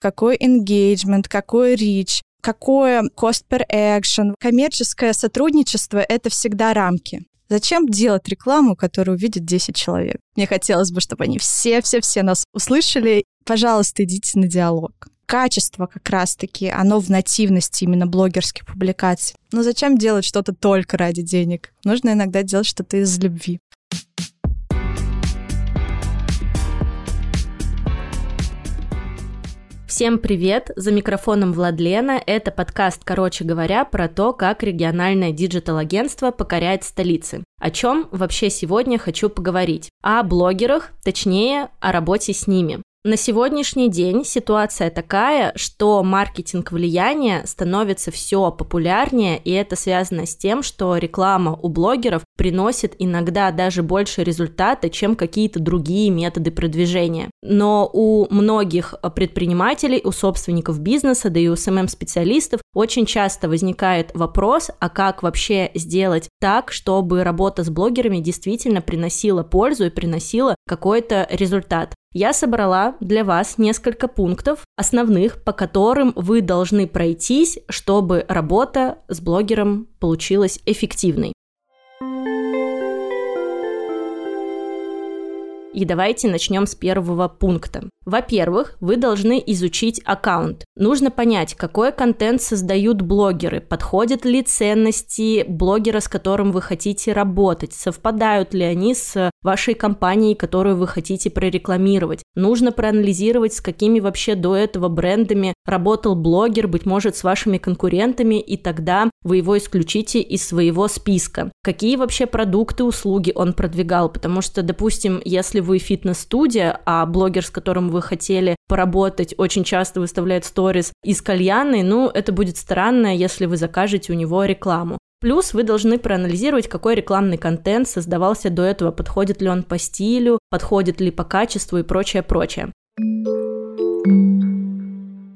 какой engagement, какой reach, какое cost per action. Коммерческое сотрудничество — это всегда рамки. Зачем делать рекламу, которую увидит 10 человек? Мне хотелось бы, чтобы они все-все-все нас услышали. Пожалуйста, идите на диалог. Качество как раз-таки, оно в нативности именно блогерских публикаций. Но зачем делать что-то только ради денег? Нужно иногда делать что-то из любви. Всем привет! За микрофоном Владлена. Это подкаст, короче говоря, про то, как региональное digital-агентство покоряет столицы. О чем вообще сегодня хочу поговорить? О блогерах, точнее, о работе с ними. На сегодняшний день ситуация такая, что маркетинг влияния становится все популярнее, и это связано с тем, что реклама у блогеров приносит иногда даже больше результата, чем какие-то другие методы продвижения. Но у многих предпринимателей, у собственников бизнеса, да и у SMM-специалистов очень часто возникает вопрос, а как вообще сделать так, чтобы работа с блогерами действительно приносила пользу и приносила какой-то результат. Я собрала для вас несколько пунктов основных, по которым вы должны пройтись, чтобы работа с блогером получилась эффективной. И давайте начнем с первого пункта. Во-первых, вы должны изучить аккаунт. Нужно понять, какой контент создают блогеры, подходят ли ценности блогера, с которым вы хотите работать, совпадают ли они с вашей компанией, которую вы хотите прорекламировать. Нужно проанализировать, с какими вообще до этого брендами работал блогер, быть может, с вашими конкурентами, и тогда вы его исключите из своего списка. Какие вообще продукты, услуги он продвигал, потому что, допустим, если вы фитнес-студия, а блогер, с которым вы хотели поработать, очень часто выставляет сторис из кальяны, ну, это будет странно, если вы закажете у него рекламу. Плюс вы должны проанализировать, какой рекламный контент создавался до этого, подходит ли он по стилю, подходит ли по качеству и прочее, прочее.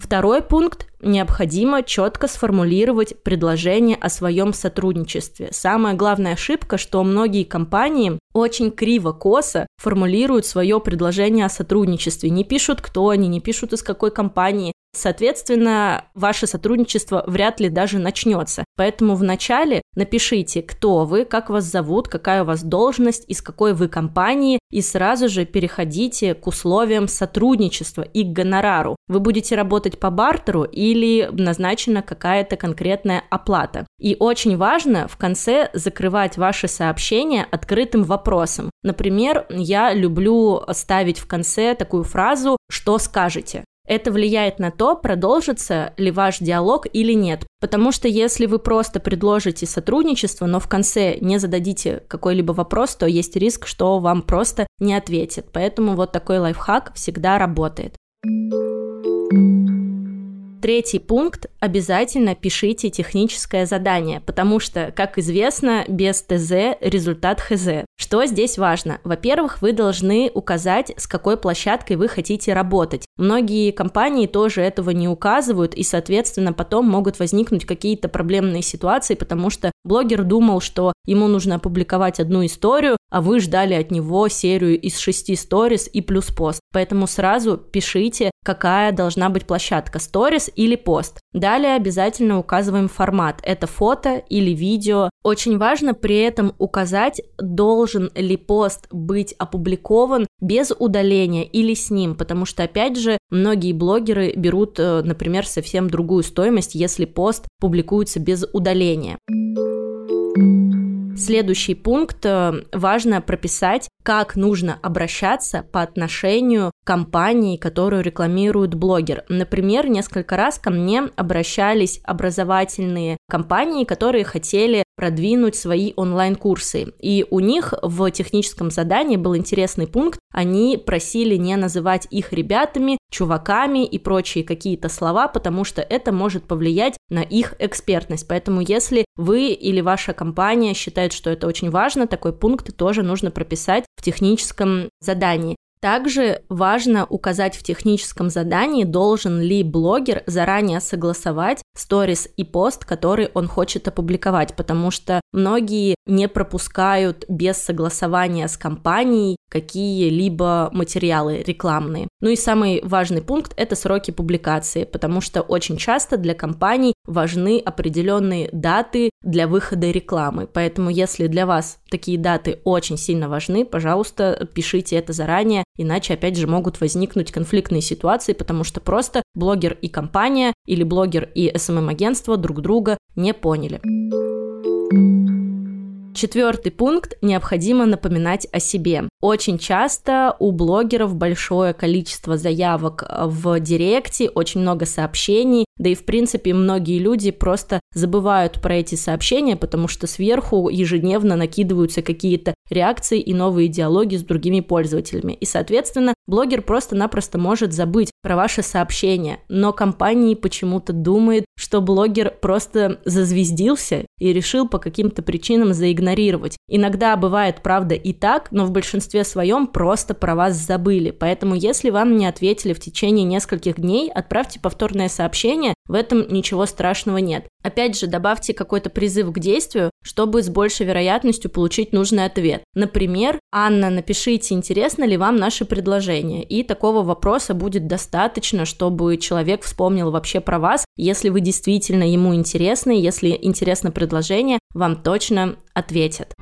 Второй пункт – необходимо четко сформулировать предложение о своем сотрудничестве. Самая главная ошибка, что многие компании очень криво-косо формулируют свое предложение о сотрудничестве. Не пишут, кто они, не пишут, из какой компании. Соответственно, ваше сотрудничество вряд ли даже начнется. Поэтому вначале напишите, кто вы, как вас зовут, какая у вас должность, из какой вы компании, и сразу же переходите к условиям сотрудничества и к гонорару. Вы будете работать по бартеру или назначена какая-то конкретная оплата. И очень важно в конце закрывать ваши сообщения открытым вопросом. Например, я люблю ставить в конце такую фразу «что скажете?». Это влияет на то, продолжится ли ваш диалог или нет. Потому что если вы просто предложите сотрудничество, но в конце не зададите какой-либо вопрос, то есть риск, что вам просто не ответят. Поэтому вот такой лайфхак всегда работает. Третий пункт – обязательно пишите техническое задание, потому что, как известно, без ТЗ результат ХЗ. Что здесь важно? Во-первых, вы должны указать, с какой площадкой вы хотите работать. Многие компании тоже этого не указывают, и, соответственно, потом могут возникнуть какие-то проблемные ситуации, потому что блогер думал, что ему нужно опубликовать одну историю, а вы ждали от него серию из шести сторис и плюс пост. Поэтому сразу пишите, какая должна быть площадка, сторис или пост. Далее обязательно указываем формат. Это фото или видео. Очень важно при этом указать, должен ли пост быть опубликован без удаления или с ним, потому что, опять же, многие блогеры берут, э, например, совсем другую стоимость, если пост публикуется без удаления. Следующий пункт э, важно прописать, как нужно обращаться по отношению к компании, которую рекламирует блогер. Например, несколько раз ко мне обращались образовательные компании, которые хотели продвинуть свои онлайн-курсы. И у них в техническом задании был интересный пункт. Они просили не называть их ребятами, чуваками и прочие какие-то слова, потому что это может повлиять на их экспертность. Поэтому если вы или ваша компания считает, что это очень важно, такой пункт тоже нужно прописать в техническом задании. Также важно указать в техническом задании, должен ли блогер заранее согласовать сторис и пост, который он хочет опубликовать, потому что многие не пропускают без согласования с компанией какие-либо материалы рекламные. Ну и самый важный пункт – это сроки публикации, потому что очень часто для компаний важны определенные даты для выхода рекламы. Поэтому если для вас такие даты очень сильно важны, пожалуйста, пишите это заранее, иначе опять же могут возникнуть конфликтные ситуации, потому что просто блогер и компания или блогер и SMM-агентство друг друга не поняли. Четвертый пункт – необходимо напоминать о себе. Очень часто у блогеров большое количество заявок в директе, очень много сообщений, да и в принципе многие люди просто забывают про эти сообщения, потому что сверху ежедневно накидываются какие-то реакции и новые диалоги с другими пользователями. И, соответственно, блогер просто-напросто может забыть про ваши сообщения, но компании почему-то думает, что блогер просто зазвездился и решил по каким-то причинам заигнорировать. Иногда бывает, правда, и так, но в большинстве своем просто про вас забыли. Поэтому, если вам не ответили в течение нескольких дней, отправьте повторное сообщение, в этом ничего страшного нет. Опять же, добавьте какой-то призыв к действию, чтобы с большей вероятностью получить нужный ответ. Например, Анна, напишите, интересно ли вам наше предложение. И такого вопроса будет достаточно, чтобы человек вспомнил вообще про вас. Если вы действительно ему интересны, если интересно предложение, вам точно ответят.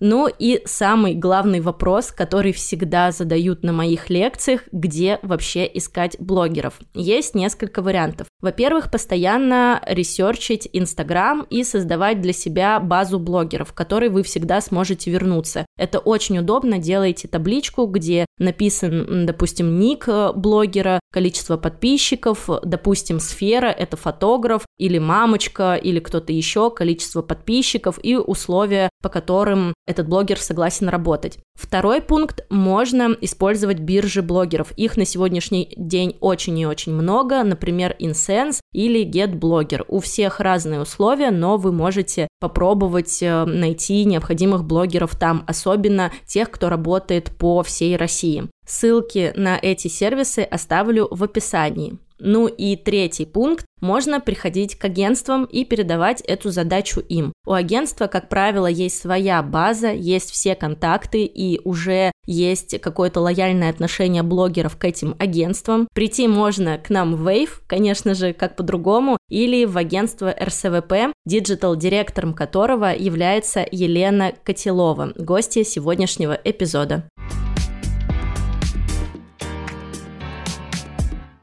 Ну и самый главный вопрос, который всегда задают на моих лекциях, где вообще искать блогеров. Есть несколько вариантов. Во-первых, постоянно ресерчить Инстаграм и создавать для себя базу блогеров, в которой вы всегда сможете вернуться. Это очень удобно, делаете табличку, где написан, допустим, ник э, блогера, количество подписчиков, допустим, сфера, это фотограф или мамочка или кто-то еще, количество подписчиков и условия, по которым этот блогер согласен работать. Второй пункт – можно использовать биржи блогеров. Их на сегодняшний день очень и очень много, например, Insense или GetBlogger. У всех разные условия, но вы можете попробовать э, найти необходимых блогеров там, особенно тех, кто работает по всей России. Ссылки на эти сервисы оставлю в описании. Ну и третий пункт. Можно приходить к агентствам и передавать эту задачу им. У агентства, как правило, есть своя база, есть все контакты и уже есть какое-то лояльное отношение блогеров к этим агентствам. Прийти можно к нам в Wave, конечно же, как по-другому, или в агентство RSVP, digital-директором которого является Елена Котелова, гостья сегодняшнего эпизода.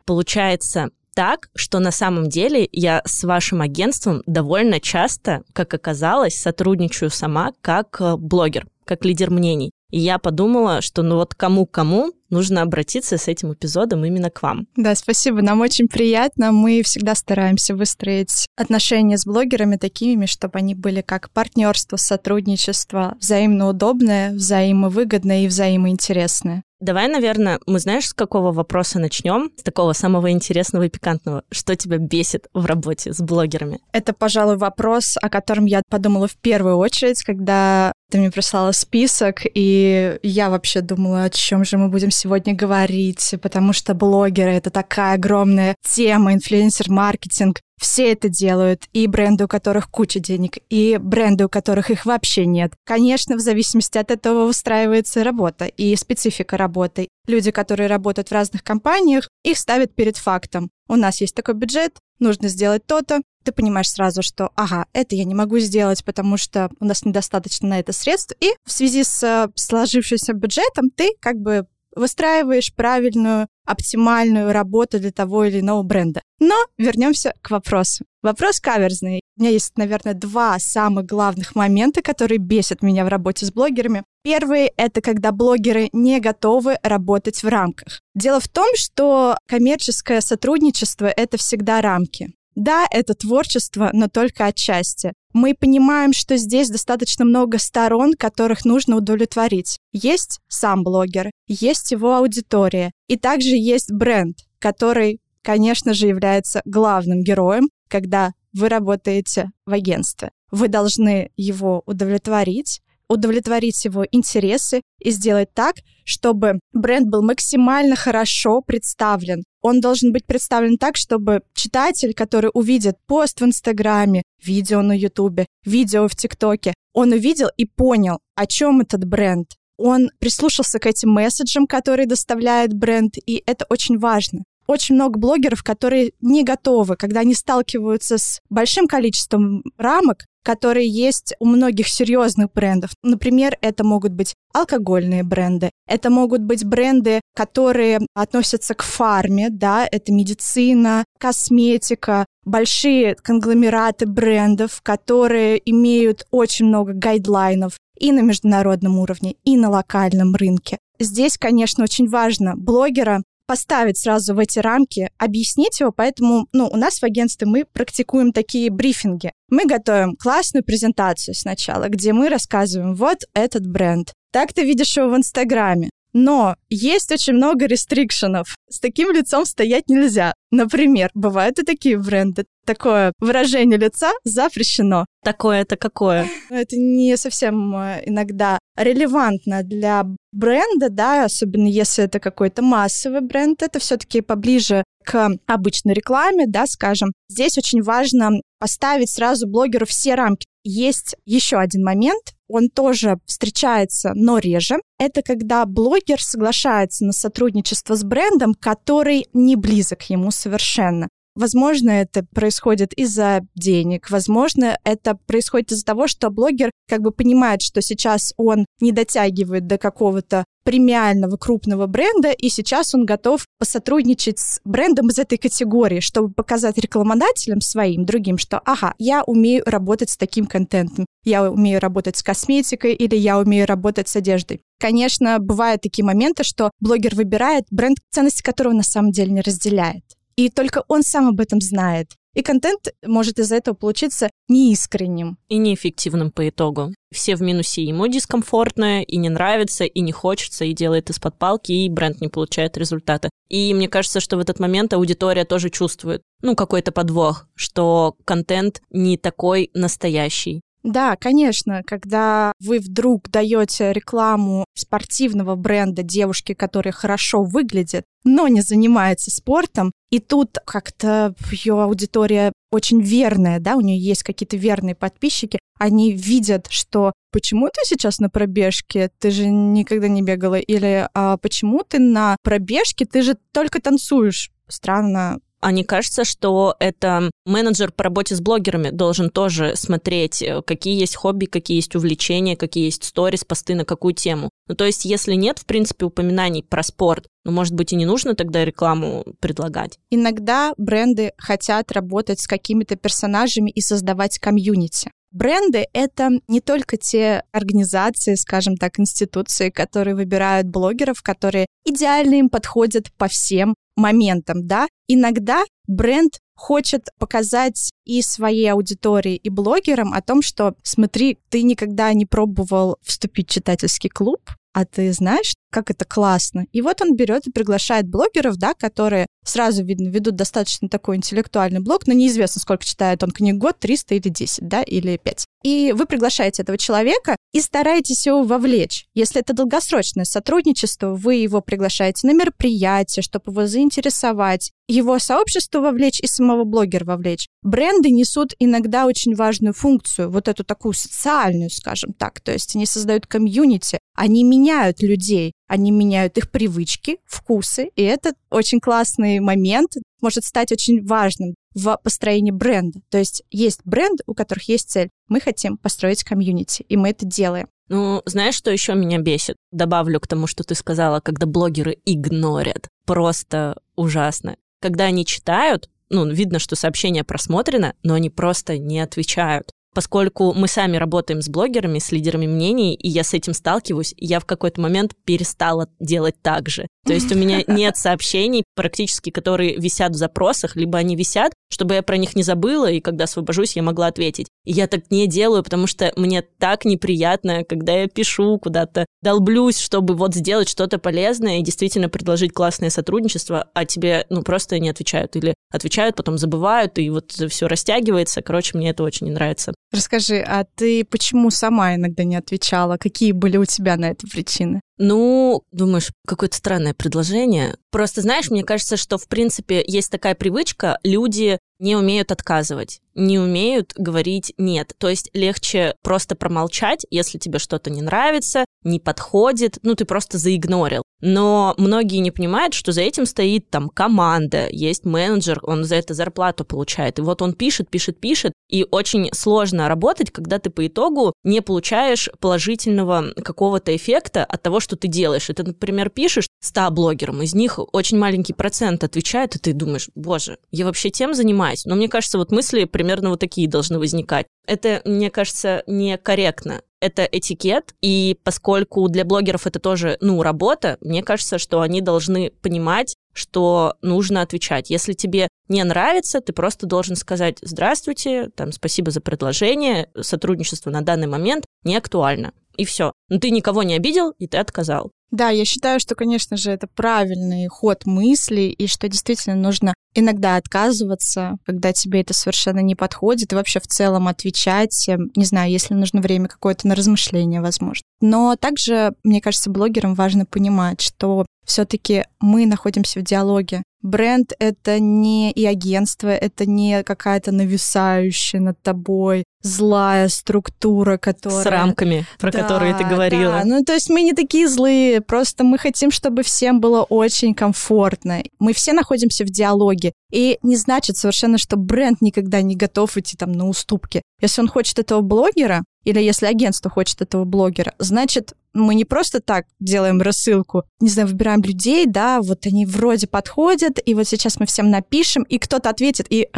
Получается так, что на самом деле я с вашим агентством довольно часто, как оказалось, сотрудничаю сама как э, блогер, как лидер мнений. И я подумала, что ну вот кому-кому нужно обратиться с этим эпизодом именно к вам. Да, спасибо. Нам очень приятно. Мы всегда стараемся выстроить отношения с блогерами такими, чтобы они были как партнерство, сотрудничество, взаимно удобное, взаимовыгодное и взаимоинтересное. Давай, наверное, мы знаешь, с какого вопроса начнем? С такого самого интересного и пикантного. Что тебя бесит в работе с блогерами? Это, пожалуй, вопрос, о котором я подумала в первую очередь, когда ты мне прислала список, и я вообще думала, о чем же мы будем сегодня говорить, потому что блогеры — это такая огромная тема, инфлюенсер-маркетинг. Все это делают, и бренды, у которых куча денег, и бренды, у которых их вообще нет. Конечно, в зависимости от этого устраивается работа и специфика работы. Люди, которые работают в разных компаниях, их ставят перед фактом. У нас есть такой бюджет, нужно сделать то-то. Ты понимаешь сразу, что, ага, это я не могу сделать, потому что у нас недостаточно на это средств. И в связи с э, сложившимся бюджетом ты как бы выстраиваешь правильную, оптимальную работу для того или иного бренда. Но вернемся к вопросу. Вопрос каверзный. У меня есть, наверное, два самых главных момента, которые бесят меня в работе с блогерами. Первый — это когда блогеры не готовы работать в рамках. Дело в том, что коммерческое сотрудничество — это всегда рамки. Да, это творчество, но только отчасти. Мы понимаем, что здесь достаточно много сторон, которых нужно удовлетворить. Есть сам блогер, есть его аудитория, и также есть бренд, который, конечно же, является главным героем, когда вы работаете в агентстве. Вы должны его удовлетворить, удовлетворить его интересы и сделать так, чтобы бренд был максимально хорошо представлен. Он должен быть представлен так, чтобы читатель, который увидит пост в Инстаграме, видео на Ютубе, видео в ТикТоке, он увидел и понял, о чем этот бренд. Он прислушался к этим месседжам, которые доставляет бренд, и это очень важно очень много блогеров, которые не готовы, когда они сталкиваются с большим количеством рамок, которые есть у многих серьезных брендов. Например, это могут быть алкогольные бренды, это могут быть бренды, которые относятся к фарме, да, это медицина, косметика, большие конгломераты брендов, которые имеют очень много гайдлайнов и на международном уровне, и на локальном рынке. Здесь, конечно, очень важно блогера поставить сразу в эти рамки, объяснить его, поэтому ну, у нас в агентстве мы практикуем такие брифинги. Мы готовим классную презентацию сначала, где мы рассказываем, вот этот бренд. Так ты видишь его в Инстаграме. Но есть очень много рестрикшенов. С таким лицом стоять нельзя. Например, бывают и такие бренды. Такое выражение лица запрещено. Такое это какое? Это не совсем э, иногда релевантно для бренда, да, особенно если это какой-то массовый бренд, это все-таки поближе к обычной рекламе, да, скажем. Здесь очень важно поставить сразу блогеру все рамки. Есть еще один момент, он тоже встречается, но реже. Это когда блогер соглашается на сотрудничество с брендом, который не близок ему совершенно. Возможно, это происходит из-за денег, возможно, это происходит из-за того, что блогер как бы понимает, что сейчас он не дотягивает до какого-то премиального крупного бренда, и сейчас он готов посотрудничать с брендом из этой категории, чтобы показать рекламодателям своим, другим, что, ага, я умею работать с таким контентом, я умею работать с косметикой или я умею работать с одеждой. Конечно, бывают такие моменты, что блогер выбирает бренд, ценности которого на самом деле не разделяет. И только он сам об этом знает. И контент может из-за этого получиться неискренним. И неэффективным по итогу. Все в минусе, ему дискомфортно, и не нравится, и не хочется, и делает из-под палки, и бренд не получает результата. И мне кажется, что в этот момент аудитория тоже чувствует, ну, какой-то подвох, что контент не такой настоящий. Да, конечно, когда вы вдруг даете рекламу спортивного бренда девушки, которая хорошо выглядит, но не занимается спортом, и тут как-то ее аудитория очень верная, да, у нее есть какие-то верные подписчики, они видят, что почему ты сейчас на пробежке, ты же никогда не бегала, или а почему ты на пробежке, ты же только танцуешь. Странно, а не кажется, что это менеджер по работе с блогерами должен тоже смотреть, э, какие есть хобби, какие есть увлечения, какие есть сторис, посты на какую тему. Ну, то есть, если нет, в принципе, упоминаний про спорт, ну, может быть, и не нужно тогда рекламу предлагать. Иногда бренды хотят работать с какими-то персонажами и создавать комьюнити. Бренды — это не только те организации, скажем так, институции, которые выбирают блогеров, которые идеально им подходят по всем моментам, да. Иногда бренд хочет показать и своей аудитории, и блогерам о том, что, смотри, ты никогда не пробовал вступить в читательский клуб, а ты знаешь, как это классно. И вот он берет и приглашает блогеров, да, которые сразу видно, ведут достаточно такой интеллектуальный блог, но неизвестно, сколько читает он книг год, 300 или 10, да, или 5. И вы приглашаете этого человека и стараетесь его вовлечь. Если это долгосрочное сотрудничество, вы его приглашаете на мероприятие, чтобы его заинтересовать, его сообщество вовлечь и самого блогера вовлечь. Бренды несут иногда очень важную функцию, вот эту такую социальную, скажем так. То есть они создают комьюнити, они меняют людей, они меняют их привычки, вкусы, и это очень классный момент, может стать очень важным в построении бренда. То есть есть бренды, у которых есть цель. Мы хотим построить комьюнити, и мы это делаем. Ну, знаешь, что еще меня бесит? Добавлю к тому, что ты сказала, когда блогеры игнорят. Просто ужасно когда они читают, ну, видно, что сообщение просмотрено, но они просто не отвечают поскольку мы сами работаем с блогерами, с лидерами мнений, и я с этим сталкиваюсь, я в какой-то момент перестала делать так же. То есть у меня нет сообщений практически, которые висят в запросах, либо они висят, чтобы я про них не забыла, и когда освобожусь, я могла ответить. И я так не делаю, потому что мне так неприятно, когда я пишу куда-то, долблюсь, чтобы вот сделать что-то полезное и действительно предложить классное сотрудничество, а тебе, ну, просто не отвечают. Или отвечают, потом забывают, и вот все растягивается. Короче, мне это очень не нравится. Расскажи, а ты почему сама иногда не отвечала? Какие были у тебя на это причины? Ну, думаешь, какое-то странное предложение. Просто, знаешь, мне кажется, что, в принципе, есть такая привычка, люди не умеют отказывать, не умеют говорить «нет». То есть легче просто промолчать, если тебе что-то не нравится, не подходит, ну, ты просто заигнорил. Но многие не понимают, что за этим стоит там команда, есть менеджер, он за это зарплату получает. И вот он пишет, пишет, пишет, и очень сложно работать, когда ты по итогу не получаешь положительного какого-то эффекта от того, что ты делаешь. И ты, например, пишешь 100 блогерам, из них очень маленький процент отвечает, и ты думаешь, боже, я вообще тем занимаюсь. Но мне кажется, вот мысли примерно вот такие должны возникать. Это, мне кажется, некорректно это этикет, и поскольку для блогеров это тоже, ну, работа, мне кажется, что они должны понимать, что нужно отвечать. Если тебе не нравится, ты просто должен сказать «Здравствуйте», там «Спасибо за предложение», сотрудничество на данный момент не актуально. И все. Но ты никого не обидел, и ты отказал. Да, я считаю, что, конечно же, это правильный ход мысли, и что действительно нужно иногда отказываться, когда тебе это совершенно не подходит, и вообще в целом отвечать, эм, не знаю, если нужно время какое-то на размышление, возможно. Но также, мне кажется, блогерам важно понимать, что все-таки мы находимся в диалоге. Бренд — это не и агентство, это не какая-то нависающая над тобой злая структура, которая... С рамками, про да, которые ты говорила. Да. Ну, то есть мы не такие злые, просто мы хотим, чтобы всем было очень комфортно. Мы все находимся в диалоге. И не значит совершенно, что бренд никогда не готов идти там на уступки. Если он хочет этого блогера, или если агентство хочет этого блогера, значит, мы не просто так делаем рассылку, не знаю, выбираем людей, да, вот они вроде подходят, и вот сейчас мы всем напишем, и кто-то ответит, и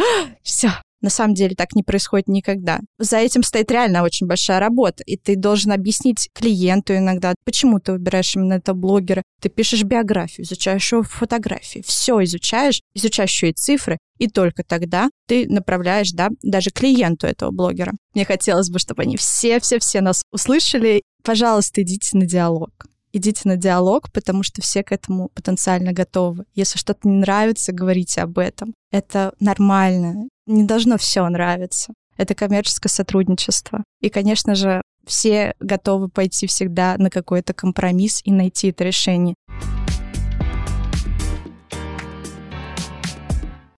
все, на самом деле так не происходит никогда. За этим стоит реально очень большая работа, и ты должен объяснить клиенту иногда, почему ты выбираешь именно этого блогера. Ты пишешь биографию, изучаешь его фотографии, все изучаешь, изучаешь еще и цифры, и только тогда ты направляешь, да, даже клиенту этого блогера. Мне хотелось бы, чтобы они все-все-все нас услышали. Пожалуйста, идите на диалог идите на диалог, потому что все к этому потенциально готовы. Если что-то не нравится, говорите об этом. Это нормально. Не должно все нравиться. Это коммерческое сотрудничество. И, конечно же, все готовы пойти всегда на какой-то компромисс и найти это решение.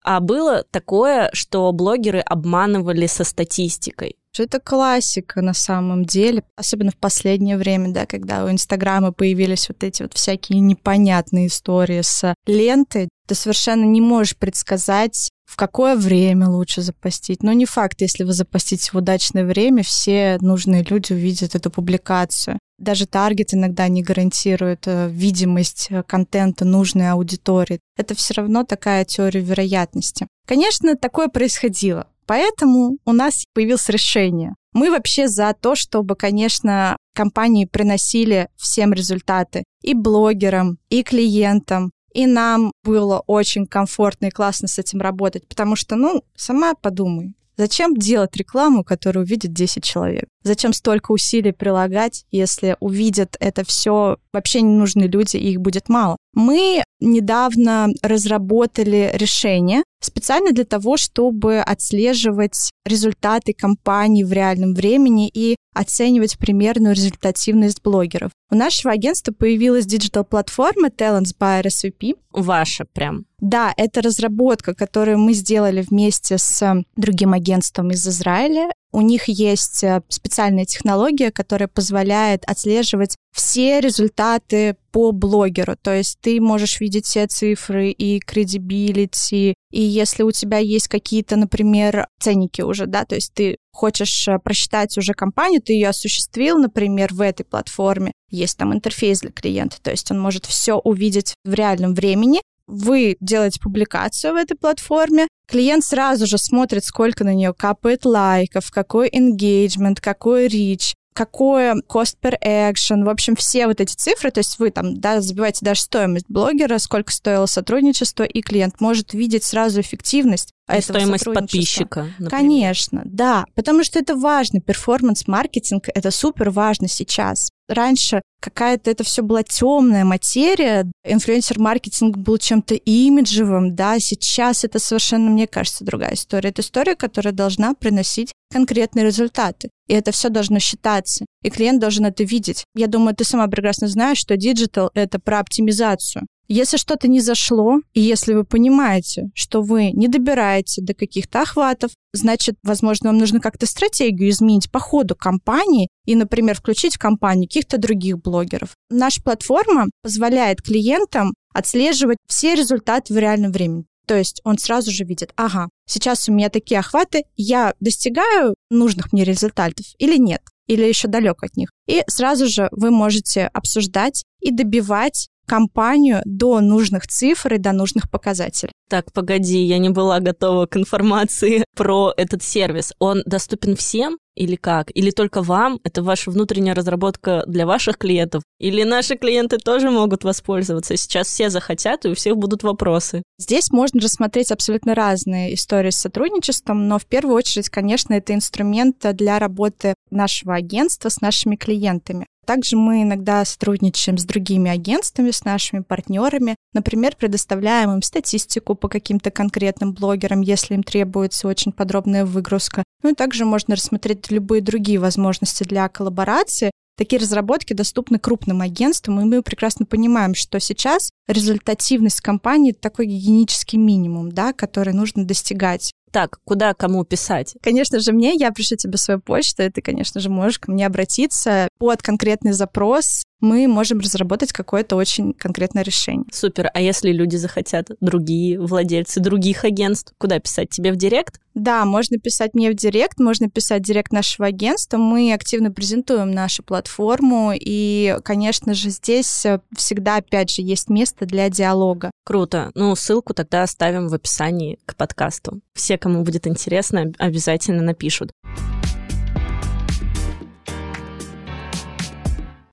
А было такое, что блогеры обманывали со статистикой это классика на самом деле, особенно в последнее время, да, когда у Инстаграма появились вот эти вот всякие непонятные истории с лентой, ты совершенно не можешь предсказать, в какое время лучше запостить. Но не факт, если вы запостите в удачное время, все нужные люди увидят эту публикацию. Даже таргет иногда не гарантирует э, видимость э, контента нужной аудитории. Это все равно такая теория вероятности. Конечно, такое происходило. Поэтому у нас появилось решение. Мы вообще за то, чтобы, конечно, компании приносили всем результаты и блогерам, и клиентам, и нам было очень комфортно и классно с этим работать, потому что, ну, сама подумай, Зачем делать рекламу, которую увидит 10 человек? Зачем столько усилий прилагать, если увидят это все вообще не нужные люди, и их будет мало? Мы недавно разработали решение специально для того, чтобы отслеживать результаты кампании в реальном времени и оценивать примерную результативность блогеров. У нашего агентства появилась digital-платформа Talents by RSVP. Ваша прям. Да, это разработка, которую мы сделали вместе с другим агентством из Израиля. У них есть э, специальная технология, которая позволяет отслеживать все результаты по блогеру. То есть ты можешь видеть все цифры и кредибилити. И если у тебя есть какие-то, например, ценники уже, да, то есть ты хочешь э, просчитать уже компанию, ты ее осуществил, например, в этой платформе, есть там интерфейс для клиента, то есть он может все увидеть в реальном времени, вы делаете публикацию в этой платформе, клиент сразу же смотрит, сколько на нее капает лайков, какой engagement, какой reach, какое cost per action, в общем, все вот эти цифры, то есть вы там да, забиваете даже стоимость блогера, сколько стоило сотрудничество, и клиент может видеть сразу эффективность этого Стоимость подписчика, например. Конечно, да, потому что это важно. Перформанс-маркетинг — это супер важно сейчас. Раньше какая-то это все была темная материя, инфлюенсер-маркетинг был чем-то имиджевым, да, сейчас это совершенно, мне кажется, другая история. Это история, которая должна приносить конкретные результаты. И это все должно считаться. И клиент должен это видеть. Я думаю, ты сама прекрасно знаешь, что digital — это про оптимизацию. Если что-то не зашло, и если вы понимаете, что вы не добираете до каких-то охватов, значит, возможно, вам нужно как-то стратегию изменить по ходу кампании и, например, включить в кампанию каких-то других блогеров. Наша платформа позволяет клиентам отслеживать все результаты в реальном времени. То есть он сразу же видит, ага, сейчас у меня такие охваты, я достигаю нужных мне результатов или нет, или еще далек от них. И сразу же вы можете обсуждать и добивать кампанию до нужных цифр и до нужных показателей. Так, погоди, я не была готова к информации про этот сервис. Он доступен всем или как? Или только вам? Это ваша внутренняя разработка для ваших клиентов? Или наши клиенты тоже могут воспользоваться? Сейчас все захотят, и у всех будут вопросы. Здесь можно рассмотреть абсолютно разные истории с сотрудничеством, но в первую очередь, конечно, это инструмент для работы нашего агентства с нашими клиентами. Также мы иногда сотрудничаем с другими агентствами, с нашими партнерами. Например, предоставляем им статистику по каким-то конкретным блогерам, если им требуется очень подробная выгрузка. Ну и также можно рассмотреть любые другие возможности для коллаборации. Такие разработки доступны крупным агентствам, и мы прекрасно понимаем, что сейчас результативность компании — такой гигиенический минимум, да, который нужно достигать. Так, куда кому писать? Конечно же, мне, я пришлю тебе свою почту, и ты, конечно же, можешь ко мне обратиться под конкретный запрос. Мы можем разработать какое-то очень конкретное решение. Супер. А если люди захотят, другие владельцы других агентств, куда писать? Тебе в директ? Да, можно писать мне в директ, можно писать в директ нашего агентства. Мы активно презентуем нашу платформу, и, конечно же, здесь всегда, опять же, есть место для диалога. Круто. Ну, ссылку тогда оставим в описании к подкасту. Все кому будет интересно, обязательно напишут.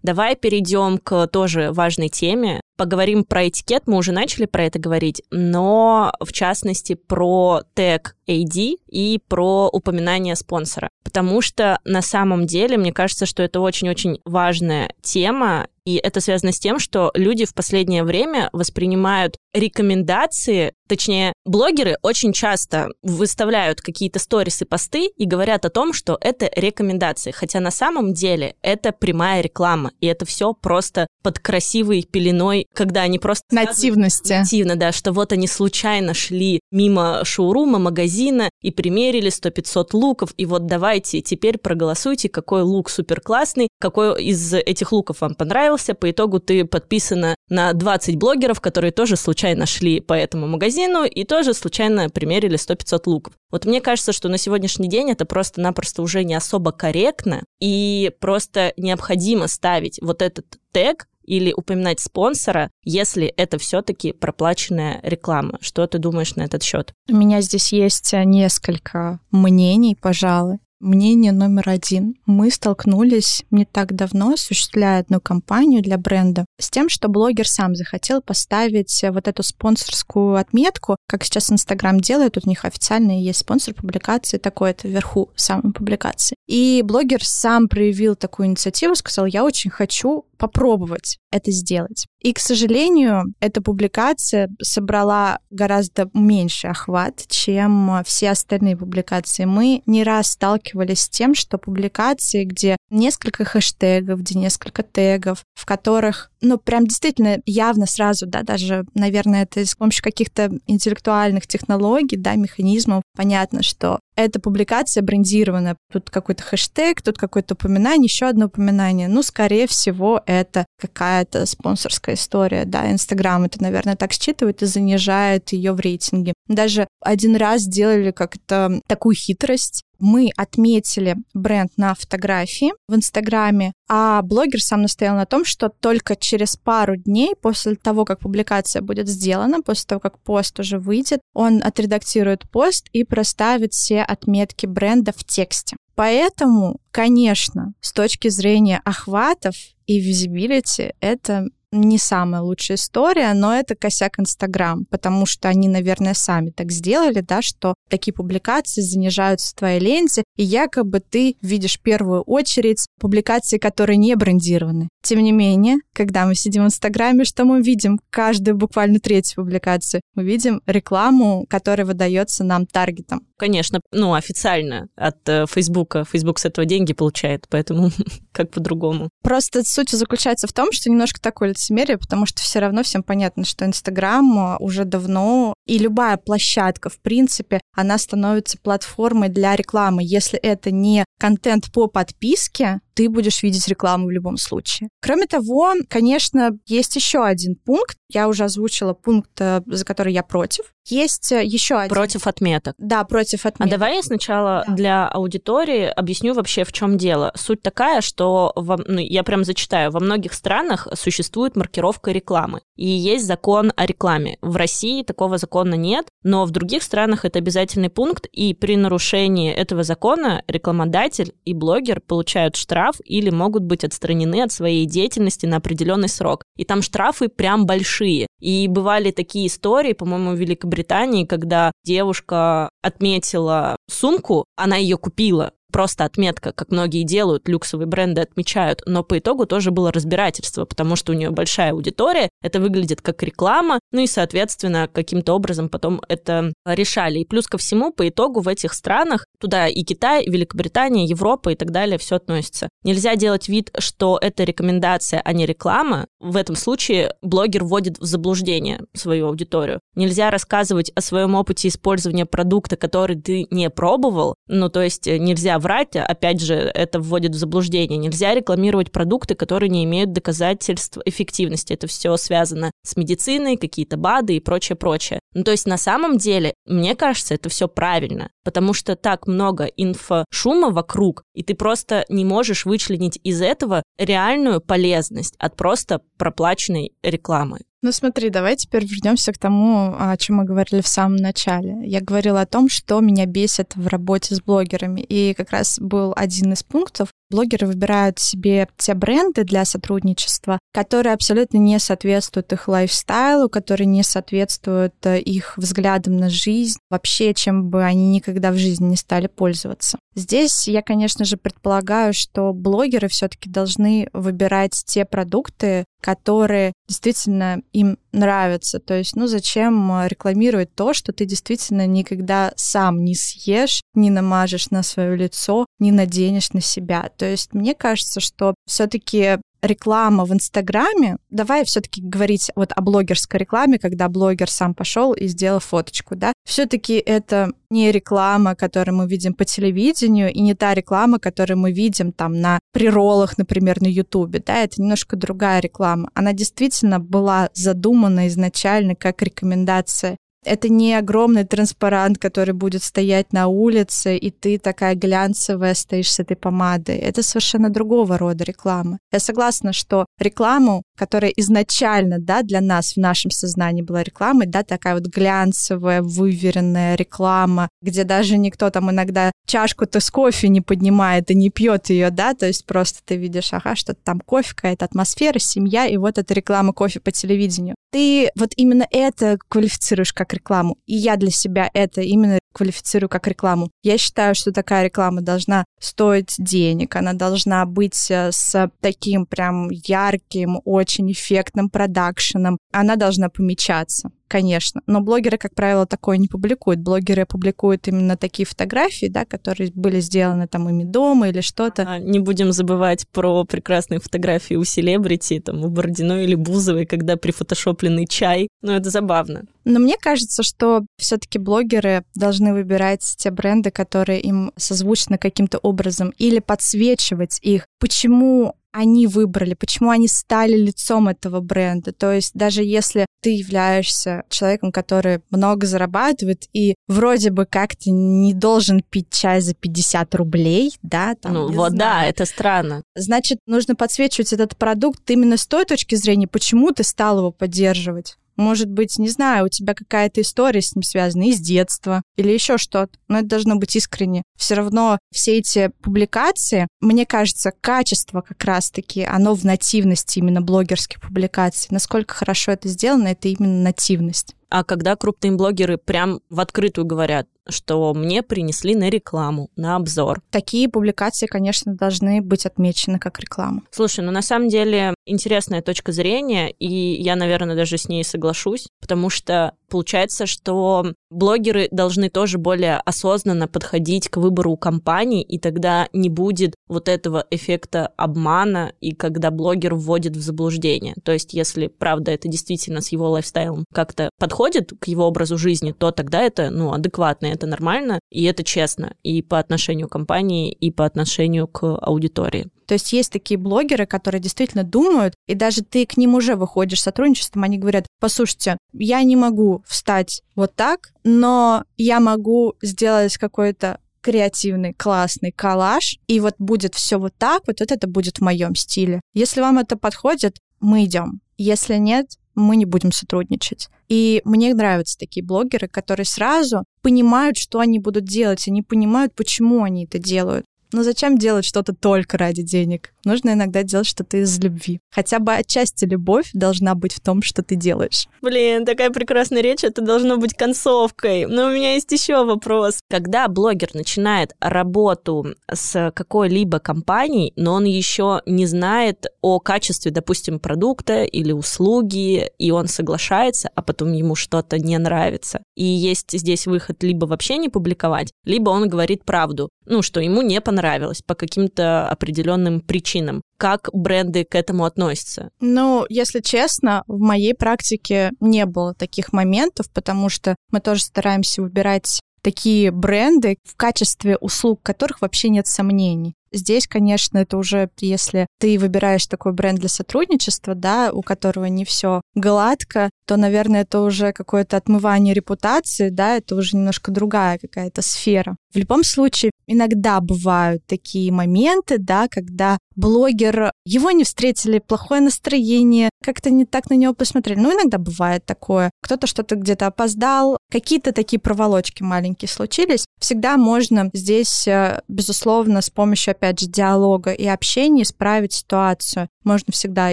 Давай перейдем к тоже важной теме. Поговорим про этикет, мы уже начали про это говорить, но в частности про тег AD и про упоминание спонсора. Потому что на самом деле, мне кажется, что это очень-очень важная тема, и это связано с тем, что люди в последнее время воспринимают рекомендации, точнее, блогеры очень часто выставляют какие-то сторисы, посты и говорят о том, что это рекомендации, хотя на самом деле это прямая реклама, и это все просто под красивой пеленой, когда они просто... Нативности. Нативно, да, что вот они случайно шли мимо шоурума, магазина и примерили 100-500 луков, и вот давайте теперь проголосуйте, какой лук супер классный, какой из этих луков вам понравился, понравился. По итогу ты подписана на 20 блогеров, которые тоже случайно шли по этому магазину и тоже случайно примерили 100-500 луков. Вот мне кажется, что на сегодняшний день это просто-напросто уже не особо корректно и просто необходимо ставить вот этот тег или упоминать спонсора, если это все-таки проплаченная реклама. Что ты думаешь на этот счет? У меня здесь есть несколько мнений, пожалуй. Мнение номер один. Мы столкнулись не так давно, осуществляя одну кампанию для бренда, с тем, что блогер сам захотел поставить вот эту спонсорскую отметку, как сейчас Инстаграм делает, у них официально есть спонсор публикации, такой-то вверху самой публикации. И блогер сам проявил такую инициативу, сказал, я очень хочу попробовать это сделать. И, к сожалению, эта публикация собрала гораздо меньший охват, чем все остальные публикации. Мы не раз сталкивались с тем, что публикации, где несколько хэштегов, где несколько тегов, в которых, ну, прям действительно явно сразу, да, даже, наверное, это с помощью каких-то интеллектуальных технологий, да, механизмов, понятно, что эта публикация брендирована. Тут какой-то хэштег, тут какое-то упоминание, еще одно упоминание. Ну, скорее всего, это какая-то спонсорская история, да. Инстаграм это, наверное, так считывает и занижает ее в рейтинге. Даже один раз сделали как-то такую хитрость мы отметили бренд на фотографии в Инстаграме, а блогер сам настоял на том, что только через пару дней после того, как публикация будет сделана, после того, как пост уже выйдет, он отредактирует пост и проставит все отметки бренда в тексте. Поэтому, конечно, с точки зрения охватов и визибилити, это не самая лучшая история, но это косяк Инстаграм, потому что они, наверное, сами так сделали, да, что такие публикации занижаются в твоей ленте, и якобы ты видишь в первую очередь публикации, которые не брендированы. Тем не менее, когда мы сидим в Инстаграме, что мы видим? Каждую буквально третью публикацию. Мы видим рекламу, которая выдается нам таргетом. Конечно, ну, официально от э, Фейсбука. Фейсбук с этого деньги получает, поэтому как по-другому. Просто суть заключается в том, что немножко такое лицемерие, потому что все равно всем понятно, что Инстаграм уже давно, и любая площадка, в принципе, она становится платформой для рекламы. Если это не контент по подписке, ты будешь видеть рекламу в любом случае. Кроме того, конечно, есть еще один пункт. Я уже озвучила пункт, э, за который я против. Есть э, еще один. Против отметок. Да, против а отметок. А давай я сначала да. для аудитории объясню вообще, в чем дело. Суть такая, что во, ну, я прям зачитаю. Во многих странах существует маркировка рекламы. И есть закон о рекламе. В России такого закона нет, но в других странах это обязательный пункт, и при нарушении этого закона рекламодатель и блогер получают штраф или могут быть отстранены от своей деятельности на определенный срок. И там штрафы прям большие. И бывали такие истории, по-моему, в Великобритании, когда девушка отметила сумку, она ее купила, просто отметка, как многие делают, люксовые бренды отмечают, но по итогу тоже было разбирательство, потому что у нее большая аудитория, это выглядит как реклама, ну и, соответственно, каким-то образом потом это решали. И плюс ко всему, по итогу в этих странах, туда и Китай, и Великобритания, Европа и так далее, все относится. Нельзя делать вид, что это рекомендация, а не реклама. В этом случае блогер вводит в заблуждение свою аудиторию. Нельзя рассказывать о своем опыте использования продукта, который ты не пробовал, ну то есть нельзя врать, опять же, это вводит в заблуждение. Нельзя рекламировать продукты, которые не имеют доказательств эффективности. Это все связано с медициной, какие-то БАДы и прочее, прочее. Ну, то есть на самом деле, мне кажется, это все правильно, потому что так много инфошума вокруг, и ты просто не можешь вычленить из этого реальную полезность от просто проплаченной рекламы. Ну смотри, давай теперь вернемся к тому, о чем мы говорили в самом начале. Я говорила о том, что меня бесит в работе с блогерами. И как раз был один из пунктов. Блогеры выбирают себе те бренды для сотрудничества, которые абсолютно не соответствуют их лайфстайлу, которые не соответствуют э, их взглядам на жизнь, вообще чем бы они никогда в жизни не стали пользоваться. Здесь я, конечно же, предполагаю, что блогеры все-таки должны выбирать те продукты, которые действительно им нравятся. То есть, ну зачем э, рекламировать то, что ты действительно никогда сам не съешь, не намажешь на свое лицо, не наденешь на себя. То есть, мне кажется, что все-таки реклама в Инстаграме, давай все-таки говорить вот о блогерской рекламе, когда блогер сам пошел и сделал фоточку, да, все-таки это не реклама, которую мы видим по телевидению, и не та реклама, которую мы видим там на приролах, например, на Ютубе, да, это немножко другая реклама. Она действительно была задумана изначально как рекомендация это не огромный транспарант, который будет стоять на улице, и ты такая глянцевая стоишь с этой помадой. Это совершенно другого рода реклама. Я согласна, что рекламу, которая изначально да, для нас в нашем сознании была рекламой, да, такая вот глянцевая, выверенная реклама, где даже никто там иногда чашку-то с кофе не поднимает и не пьет ее, да, то есть просто ты видишь, ага, что-то там кофе, какая-то атмосфера, семья, и вот эта реклама кофе по телевидению. Ты вот именно это квалифицируешь как рекламу. И я для себя это именно квалифицирую как рекламу. Я считаю, что такая реклама должна стоить денег, она должна быть э, с таким прям ярким, очень эффектным продакшеном, она должна помечаться конечно. Но блогеры, как правило, такое не публикуют. Блогеры публикуют именно такие фотографии, да, которые были сделаны там ими дома или что-то. А, не будем забывать про прекрасные фотографии у селебрити, там, у Бородиной или Бузовой, когда прифотошопленный чай. Ну, это забавно. Но мне кажется, что все-таки блогеры должны выбирать те бренды, которые им созвучны каким-то образом, или подсвечивать их. Почему они выбрали, почему они стали лицом этого бренда. То есть даже если ты являешься человеком, который много зарабатывает и вроде бы как-то не должен пить чай за 50 рублей, да, там, Ну вот знаю. да, это странно. Значит, нужно подсвечивать этот продукт именно с той точки зрения, почему ты стал его поддерживать Может быть, не знаю, у тебя какая-то история с ним связана из детства или еще что-то. Но это должно быть искренне. Все равно все эти публикации, мне кажется, качество как раз-таки, оно в нативности именно блогерских публикаций. Насколько хорошо это сделано, это именно нативность. А когда крупные блогеры прям в открытую говорят, что мне принесли на рекламу, на обзор. Такие публикации, конечно, должны быть отмечены как реклама. Слушай, ну на самом деле интересная точка зрения, и я, наверное, даже с ней соглашусь, потому что получается, что блогеры должны тоже более осознанно подходить к выбору компаний, и тогда не будет вот этого эффекта обмана, и когда блогер вводит в заблуждение. То есть, если, правда, это действительно с его лайфстайлом как-то подходит к его образу жизни, то тогда это, ну, адекватно, это нормально, и это честно и по отношению к компании, и по отношению к аудитории. То есть есть такие блогеры, которые действительно думают, и даже ты к ним уже выходишь сотрудничеством, они говорят, послушайте, я не могу встать вот так, но я могу сделать какой-то креативный, классный коллаж, и вот будет все вот так, вот это будет в моем стиле. Если вам это подходит, мы идем. Если нет, мы не будем сотрудничать. И мне нравятся такие блогеры, которые сразу понимают, что они будут делать, они понимают, почему они это делают. Но зачем делать что-то только ради денег? Нужно иногда делать что-то из любви. Хотя бы отчасти любовь должна быть в том, что ты делаешь. Блин, такая прекрасная речь, это должно быть концовкой. Но у меня есть еще вопрос. Когда блогер начинает работу с какой-либо компанией, но он еще не знает о качестве, допустим, продукта или услуги, и он соглашается, а потом ему что-то не нравится. И есть здесь выход либо вообще не публиковать, либо он говорит правду, ну, что ему не понравилось по каким-то определенным причинам. Как бренды к этому относятся? Ну, если честно, в моей практике не было таких моментов, потому что мы тоже стараемся выбирать такие бренды, в качестве услуг которых вообще нет сомнений. Здесь, конечно, это уже, если ты выбираешь такой бренд для сотрудничества, да, у которого не все гладко, то, наверное, это уже какое-то отмывание репутации, да, это уже немножко другая какая-то сфера. В любом случае, иногда бывают такие моменты, да, когда блогер, его не встретили, плохое настроение, как-то не так на него посмотрели. Ну, иногда бывает такое. Кто-то что-то где-то опоздал, какие-то такие проволочки маленькие случились. Всегда можно здесь, э, безусловно, с помощью, опять же, диалога и общения исправить ситуацию. Можно всегда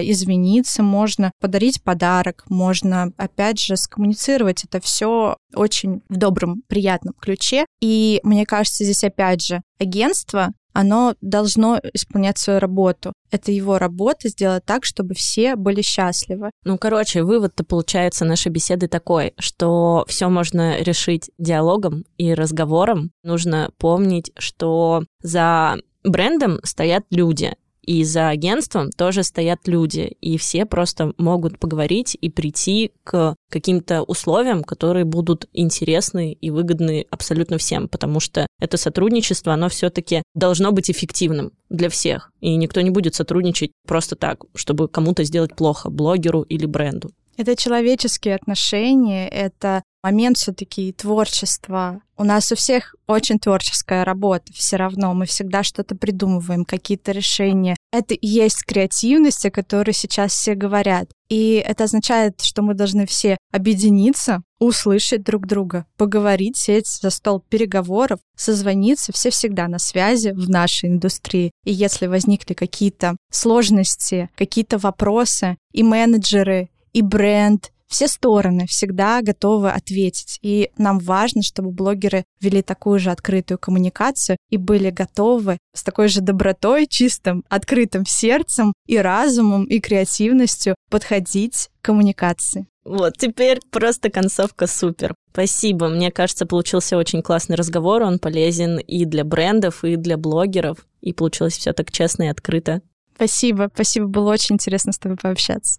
извиниться, можно подарить подарок, можно, опять же, скоммуницировать это все очень в добром, приятном ключе. И мне кажется, здесь, опять же, агентство оно должно исполнять свою работу. Это его работа сделать так, чтобы все были счастливы. Ну, короче, вывод-то получается нашей беседы такой, что все можно решить диалогом и разговором. Нужно помнить, что за брендом стоят люди, и за агентством тоже стоят люди, и все просто могут поговорить и прийти к каким-то условиям, которые будут интересны и выгодны абсолютно всем, потому что это сотрудничество, оно все-таки должно быть эффективным для всех, и никто не будет сотрудничать просто так, чтобы кому-то сделать плохо, блогеру или бренду. Это человеческие отношения, это момент все-таки творчества. У нас у всех очень творческая работа все равно. Мы всегда что-то придумываем, какие-то решения. Это и есть креативность, о которой сейчас все говорят. И это означает, что мы должны все объединиться, услышать друг друга, поговорить, сесть за стол переговоров, созвониться. Все всегда на связи в нашей индустрии. И если возникли какие-то сложности, какие-то вопросы, и менеджеры, и бренд, все стороны всегда готовы ответить. И нам важно, чтобы блогеры вели такую же открытую коммуникацию и были готовы с такой же добротой, чистым, открытым сердцем и разумом, и креативностью подходить к коммуникации. Вот, теперь просто концовка супер. Спасибо. Мне кажется, получился очень классный разговор. Он полезен и для брендов, и для блогеров. И получилось все так честно и открыто. Спасибо. Спасибо. Было очень интересно с тобой пообщаться.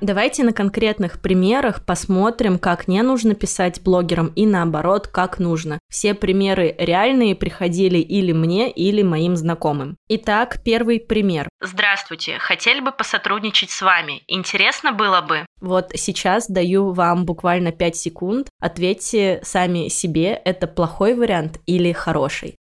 Давайте на конкретных примерах посмотрим, как не нужно писать блогерам и наоборот, как нужно. Все примеры реальные приходили или мне, или моим знакомым. Итак, первый пример. Здравствуйте, хотели бы посотрудничать с вами. Интересно было бы? Вот сейчас даю вам буквально 5 секунд. Ответьте сами себе, это плохой вариант или хороший.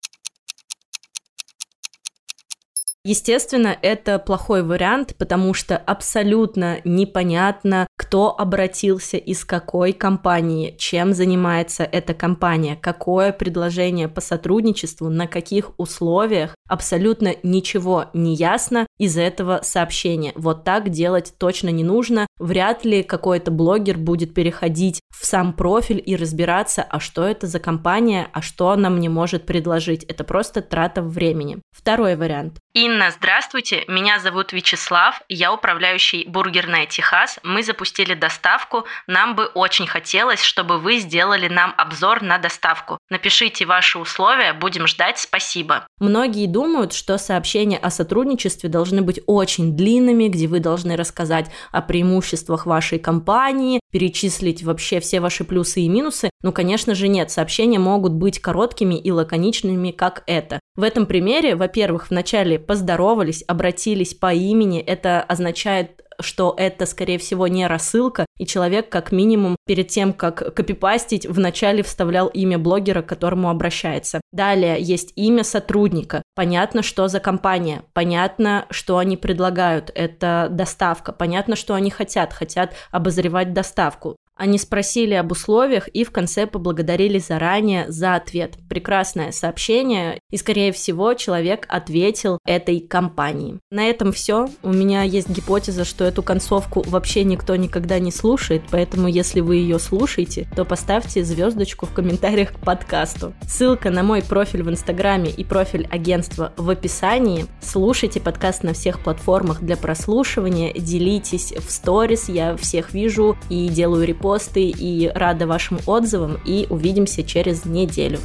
Естественно, это плохой вариант, потому что абсолютно непонятно, кто обратился из какой компании, чем занимается эта компания, какое предложение по сотрудничеству, на каких условиях. Абсолютно ничего не ясно из этого сообщения. Вот так делать точно не нужно. Вряд ли какой-то блогер будет переходить в сам профиль и разбираться, а что это за компания, а что она мне может предложить. Это просто трата времени. Второй вариант. Инна, здравствуйте, меня зовут Вячеслав, я управляющий бургерная Техас. Мы запустили доставку, нам бы очень хотелось, чтобы вы сделали нам обзор на доставку. Напишите ваши условия, будем ждать, спасибо. Многие думают, что сообщения о сотрудничестве должны быть очень длинными, где вы должны рассказать о преимуществах вашей компании, перечислить вообще все ваши плюсы и минусы. Ну, конечно же, нет, сообщения могут быть короткими и лаконичными, как это. В этом примере, во-первых, вначале поздоровались, обратились по имени, это означает что это, скорее всего, не рассылка, и человек, как минимум, перед тем, как копипастить, вначале вставлял имя блогера, к которому обращается. Далее есть имя сотрудника. Понятно, что за компания, понятно, что они предлагают, это доставка, понятно, что они хотят, хотят обозревать доставку. Они спросили об условиях и в конце поблагодарили заранее за ответ. Прекрасное сообщение, и, скорее всего, человек ответил этой компании. На этом все. У меня есть гипотеза, что эту концовку вообще никто никогда не слушает, поэтому если вы ее слушаете, то поставьте звездочку в комментариях к подкасту. Ссылка на мой профиль в Инстаграме и профиль агентства в описании. Слушайте подкаст на всех платформах для прослушивания, делитесь в сторис, я всех вижу и делаю репосты и рада вашим отзывам и увидимся через неделю.